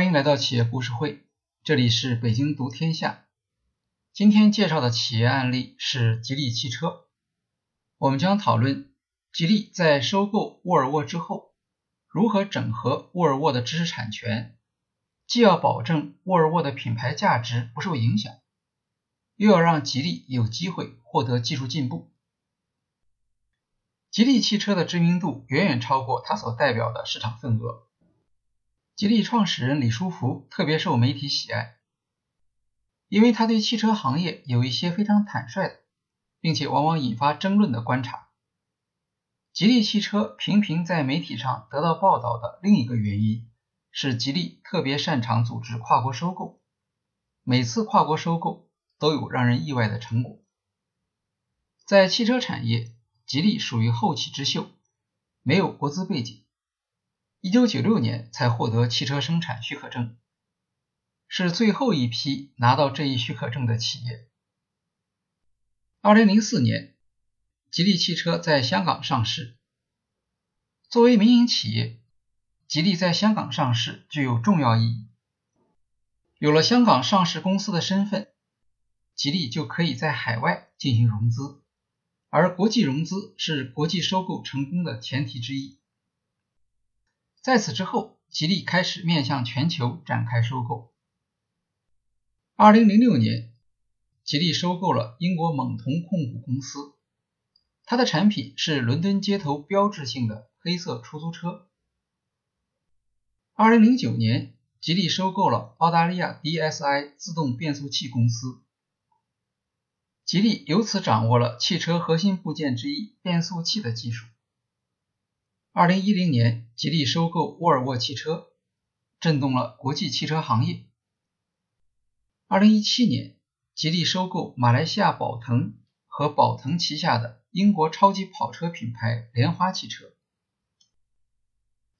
欢迎来到企业故事会，这里是北京读天下。今天介绍的企业案例是吉利汽车。我们将讨论吉利在收购沃尔沃之后，如何整合沃尔沃的知识产权，既要保证沃尔沃的品牌价值不受影响，又要让吉利有机会获得技术进步。吉利汽车的知名度远远超过它所代表的市场份额。吉利创始人李书福特别受媒体喜爱，因为他对汽车行业有一些非常坦率的，并且往往引发争论的观察。吉利汽车频频在媒体上得到报道的另一个原因是，吉利特别擅长组织跨国收购，每次跨国收购都有让人意外的成果。在汽车产业。吉利属于后起之秀，没有国资背景，一九九六年才获得汽车生产许可证，是最后一批拿到这一许可证的企业。二零零四年，吉利汽车在香港上市。作为民营企业，吉利在香港上市具有重要意义。有了香港上市公司的身份，吉利就可以在海外进行融资。而国际融资是国际收购成功的前提之一。在此之后，吉利开始面向全球展开收购。二零零六年，吉利收购了英国猛童控股公司，它的产品是伦敦街头标志性的黑色出租车。二零零九年，吉利收购了澳大利亚 DSI 自动变速器公司。吉利由此掌握了汽车核心部件之一变速器的技术。二零一零年，吉利收购沃尔沃汽车，震动了国际汽车行业。二零一七年，吉利收购马来西亚宝腾和宝腾旗下的英国超级跑车品牌莲花汽车。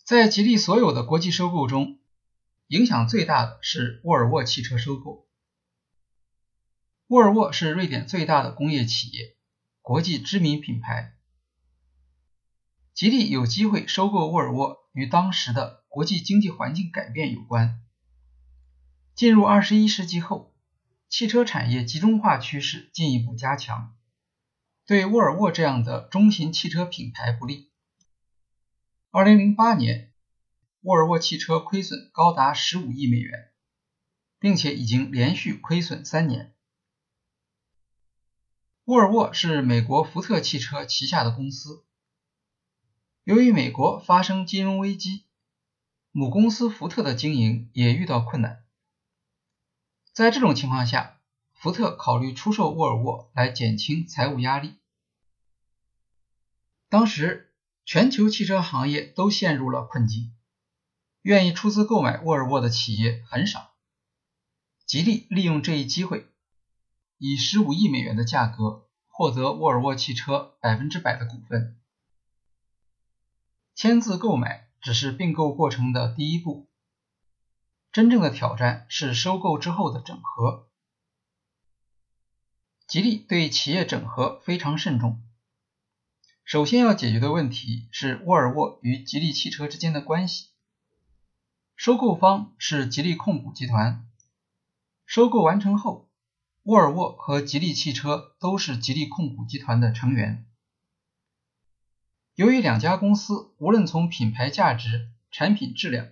在吉利所有的国际收购中，影响最大的是沃尔沃汽车收购。沃尔沃是瑞典最大的工业企业，国际知名品牌。吉利有机会收购沃尔沃，与当时的国际经济环境改变有关。进入二十一世纪后，汽车产业集中化趋势进一步加强，对沃尔沃这样的中型汽车品牌不利。二零零八年，沃尔沃汽车亏损高达十五亿美元，并且已经连续亏损三年。沃尔沃是美国福特汽车旗下的公司。由于美国发生金融危机，母公司福特的经营也遇到困难。在这种情况下，福特考虑出售沃尔沃来减轻财务压力。当时，全球汽车行业都陷入了困境，愿意出资购买沃尔沃的企业很少。吉利利用这一机会。以十五亿美元的价格获得沃尔沃汽车百分之百的股份。签字购买只是并购过程的第一步，真正的挑战是收购之后的整合。吉利对企业整合非常慎重。首先要解决的问题是沃尔沃与吉利汽车之间的关系。收购方是吉利控股集团，收购完成后。沃尔沃和吉利汽车都是吉利控股集团的成员。由于两家公司无论从品牌价值、产品质量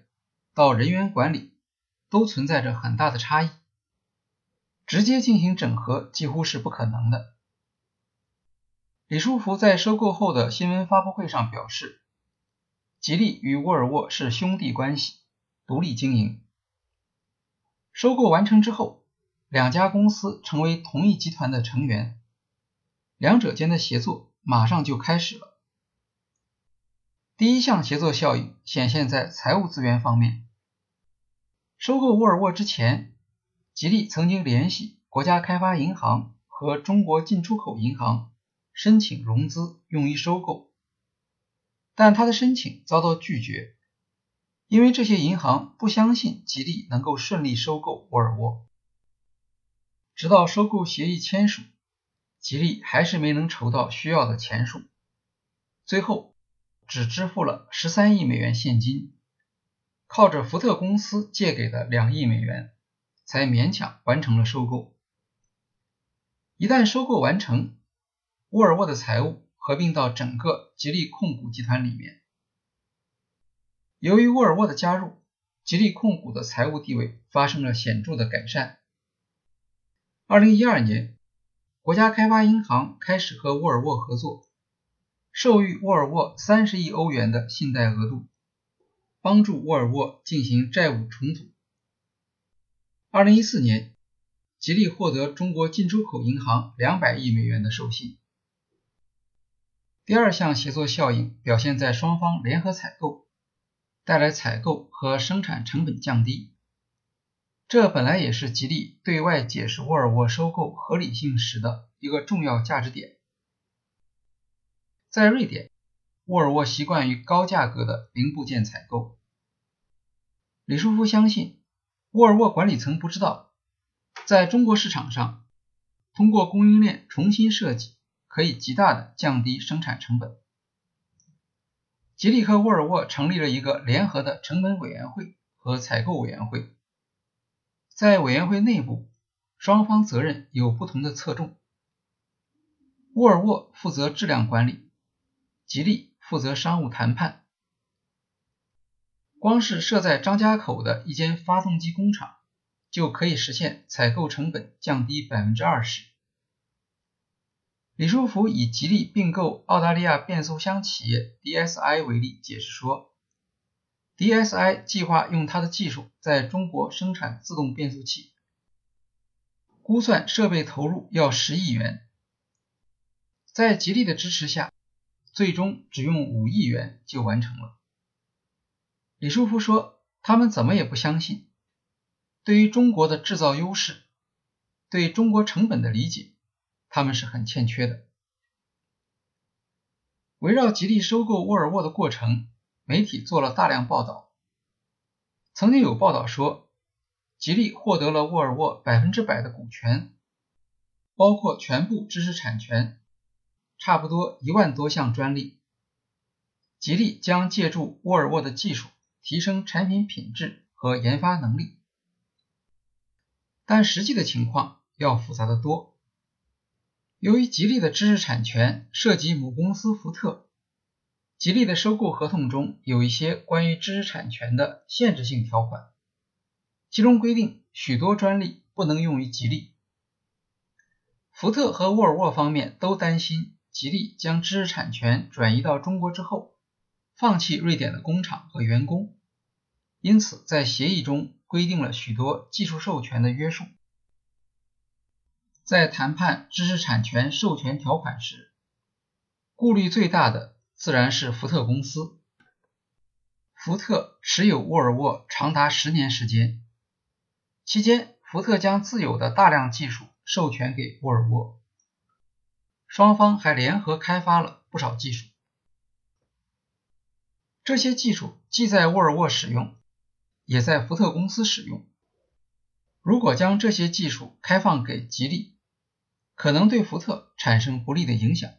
到人员管理，都存在着很大的差异，直接进行整合几乎是不可能的。李书福在收购后的新闻发布会上表示，吉利与沃尔沃是兄弟关系，独立经营。收购完成之后。两家公司成为同一集团的成员，两者间的协作马上就开始了。第一项协作效应显现在财务资源方面。收购沃尔沃之前，吉利曾经联系国家开发银行和中国进出口银行申请融资，用于收购，但他的申请遭到拒绝，因为这些银行不相信吉利能够顺利收购沃尔沃。直到收购协议签署，吉利还是没能筹到需要的钱数，最后只支付了十三亿美元现金，靠着福特公司借给的两亿美元，才勉强完成了收购。一旦收购完成，沃尔沃的财务合并到整个吉利控股集团里面。由于沃尔沃的加入，吉利控股的财务地位发生了显著的改善。二零一二年，国家开发银行开始和沃尔沃合作，授予沃尔沃三十亿欧元的信贷额度，帮助沃尔沃进行债务重组。二零一四年，吉利获得中国进出口银行两百亿美元的授信。第二项协作效应表现在双方联合采购。带来采购和生产成本降低，这本来也是吉利对外解释沃尔沃收购合理性时的一个重要价值点。在瑞典，沃尔沃习惯于高价格的零部件采购。李书福相信，沃尔沃管理层不知道，在中国市场上，通过供应链重新设计，可以极大的降低生产成本。吉利和沃尔沃成立了一个联合的成本委员会和采购委员会，在委员会内部，双方责任有不同的侧重。沃尔沃负责质量管理，吉利负责商务谈判。光是设在张家口的一间发动机工厂，就可以实现采购成本降低百分之二十。李书福以吉利并购澳大利亚变速箱企业 DSI 为例，解释说，DSI 计划用它的技术在中国生产自动变速器，估算设备投入要十亿元，在吉利的支持下，最终只用五亿元就完成了。李书福说，他们怎么也不相信，对于中国的制造优势，对中国成本的理解。他们是很欠缺的。围绕吉利收购沃尔沃的过程，媒体做了大量报道。曾经有报道说，吉利获得了沃尔沃百分之百的股权，包括全部知识产权，差不多一万多项专利。吉利将借助沃尔沃的技术，提升产品品质和研发能力。但实际的情况要复杂的多。由于吉利的知识产权涉及母公司福特，吉利的收购合同中有一些关于知识产权的限制性条款，其中规定许多专利不能用于吉利。福特和沃尔沃方面都担心吉利将知识产权转移到中国之后，放弃瑞典的工厂和员工，因此在协议中规定了许多技术授权的约束。在谈判知识产权授权条款时，顾虑最大的自然是福特公司。福特持有沃尔沃长达十年时间，期间福特将自有的大量技术授权给沃尔沃，双方还联合开发了不少技术。这些技术既在沃尔沃使用，也在福特公司使用。如果将这些技术开放给吉利，可能对福特产生不利的影响，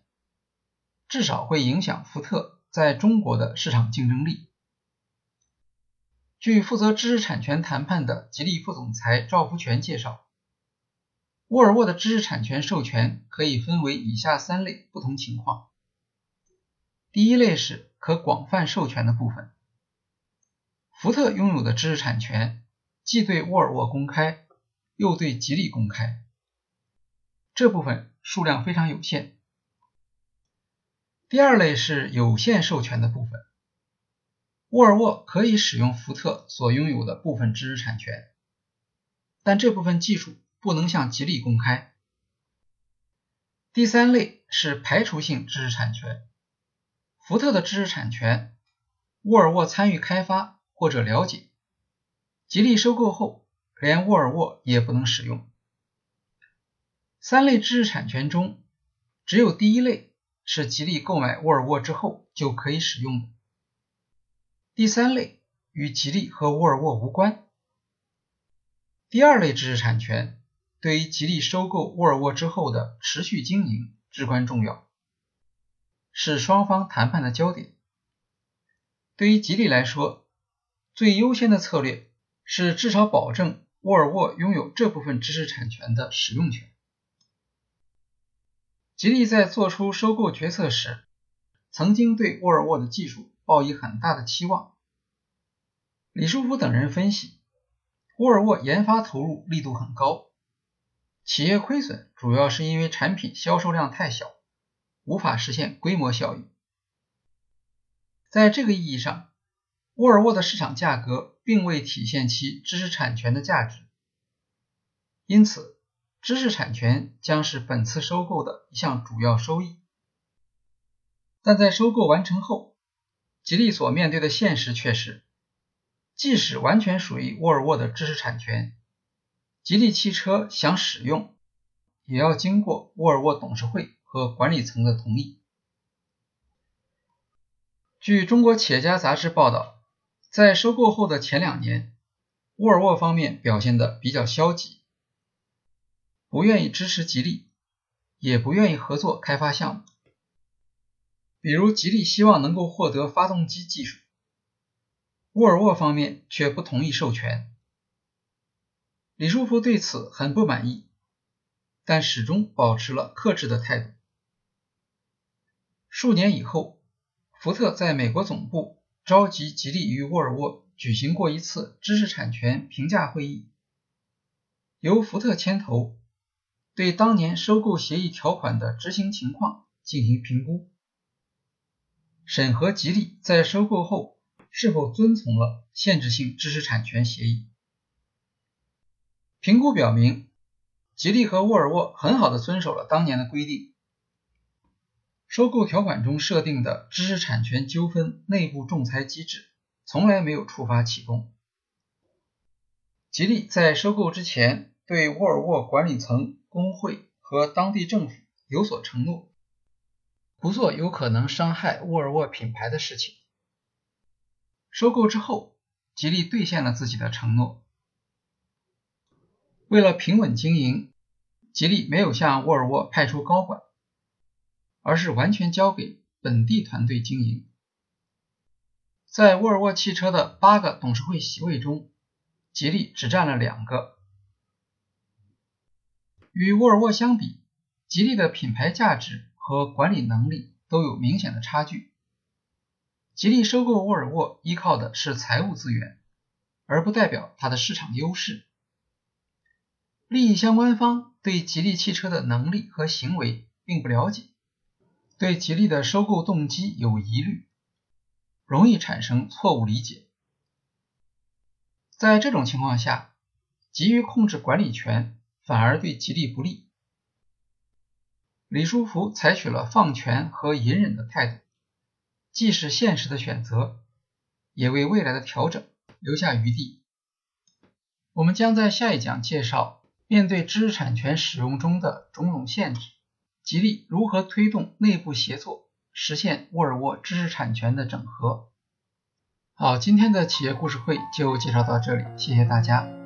至少会影响福特在中国的市场竞争力。据负责知识产权谈判的吉利副总裁赵福全介绍，沃尔沃的知识产权授权可以分为以下三类不同情况。第一类是可广泛授权的部分，福特拥有的知识产权既对沃尔沃公开，又对吉利公开。这部分数量非常有限。第二类是有限授权的部分，沃尔沃可以使用福特所拥有的部分知识产权，但这部分技术不能向吉利公开。第三类是排除性知识产权，福特的知识产权，沃尔沃参与开发或者了解，吉利收购后连沃尔沃也不能使用。三类知识产权中，只有第一类是吉利购买沃尔沃之后就可以使用的，第三类与吉利和沃尔沃无关。第二类知识产权对于吉利收购沃尔沃之后的持续经营至关重要，是双方谈判的焦点。对于吉利来说，最优先的策略是至少保证沃尔沃拥有这部分知识产权的使用权。吉利在做出收购决策时，曾经对沃尔沃的技术抱以很大的期望。李书福等人分析，沃尔沃研发投入力度很高，企业亏损主要是因为产品销售量太小，无法实现规模效应。在这个意义上，沃尔沃的市场价格并未体现其知识产权的价值，因此知识产权将是本次收购的一项主要收益。但在收购完成后，吉利所面对的现实却是。即使完全属于沃尔沃的知识产权，吉利汽车想使用，也要经过沃尔沃董事会和管理层的同意。据中国企业家杂志报道，在收购后的前两年，沃尔沃方面表现的比较消极，不愿意支持吉利，也不愿意合作开发项目。比如，吉利希望能够获得发动机技术。沃尔沃方面却不同意授权，李书福对此很不满意，但始终保持了克制的态度。数年以后，福特在美国总部召集吉利与沃尔沃举行过一次知识产权评价会议，由福特牵头，对当年收购协议条款的执行情况进行评估，审核吉利在收购后。是否遵从了限制性知识产权协议？评估表明，吉利和沃尔沃很好的遵守了当年的规定。收购条款中设定的知识产权纠纷内部仲裁机制从来没有触发启动。吉利在收购之前对沃尔沃管理层、工会和当地政府有所承诺，不做有可能伤害沃尔沃品牌的事情。收购之后，吉利兑现了自己的承诺。为了平稳经营，吉利没有向沃尔沃派出高管，而是完全交给本地团队经营。在沃尔沃汽车的八个董事会席位中，吉利只占了两个。与沃尔沃相比，吉利的品牌价值和管理能力都有明显的差距。吉利收购沃尔沃依靠的是财务资源，而不代表它的市场优势。利益相关方对吉利汽车的能力和行为并不了解，对吉利的收购动机有疑虑，容易产生错误理解。在这种情况下，急于控制管理权反而对吉利不利。李书福采取了放权和隐忍的态度。既是现实的选择，也为未来的调整留下余地。我们将在下一讲介绍，面对知识产权使用中的种种限制，吉利如何推动内部协作，实现沃尔沃知识产权的整合。好，今天的企业故事会就介绍到这里，谢谢大家。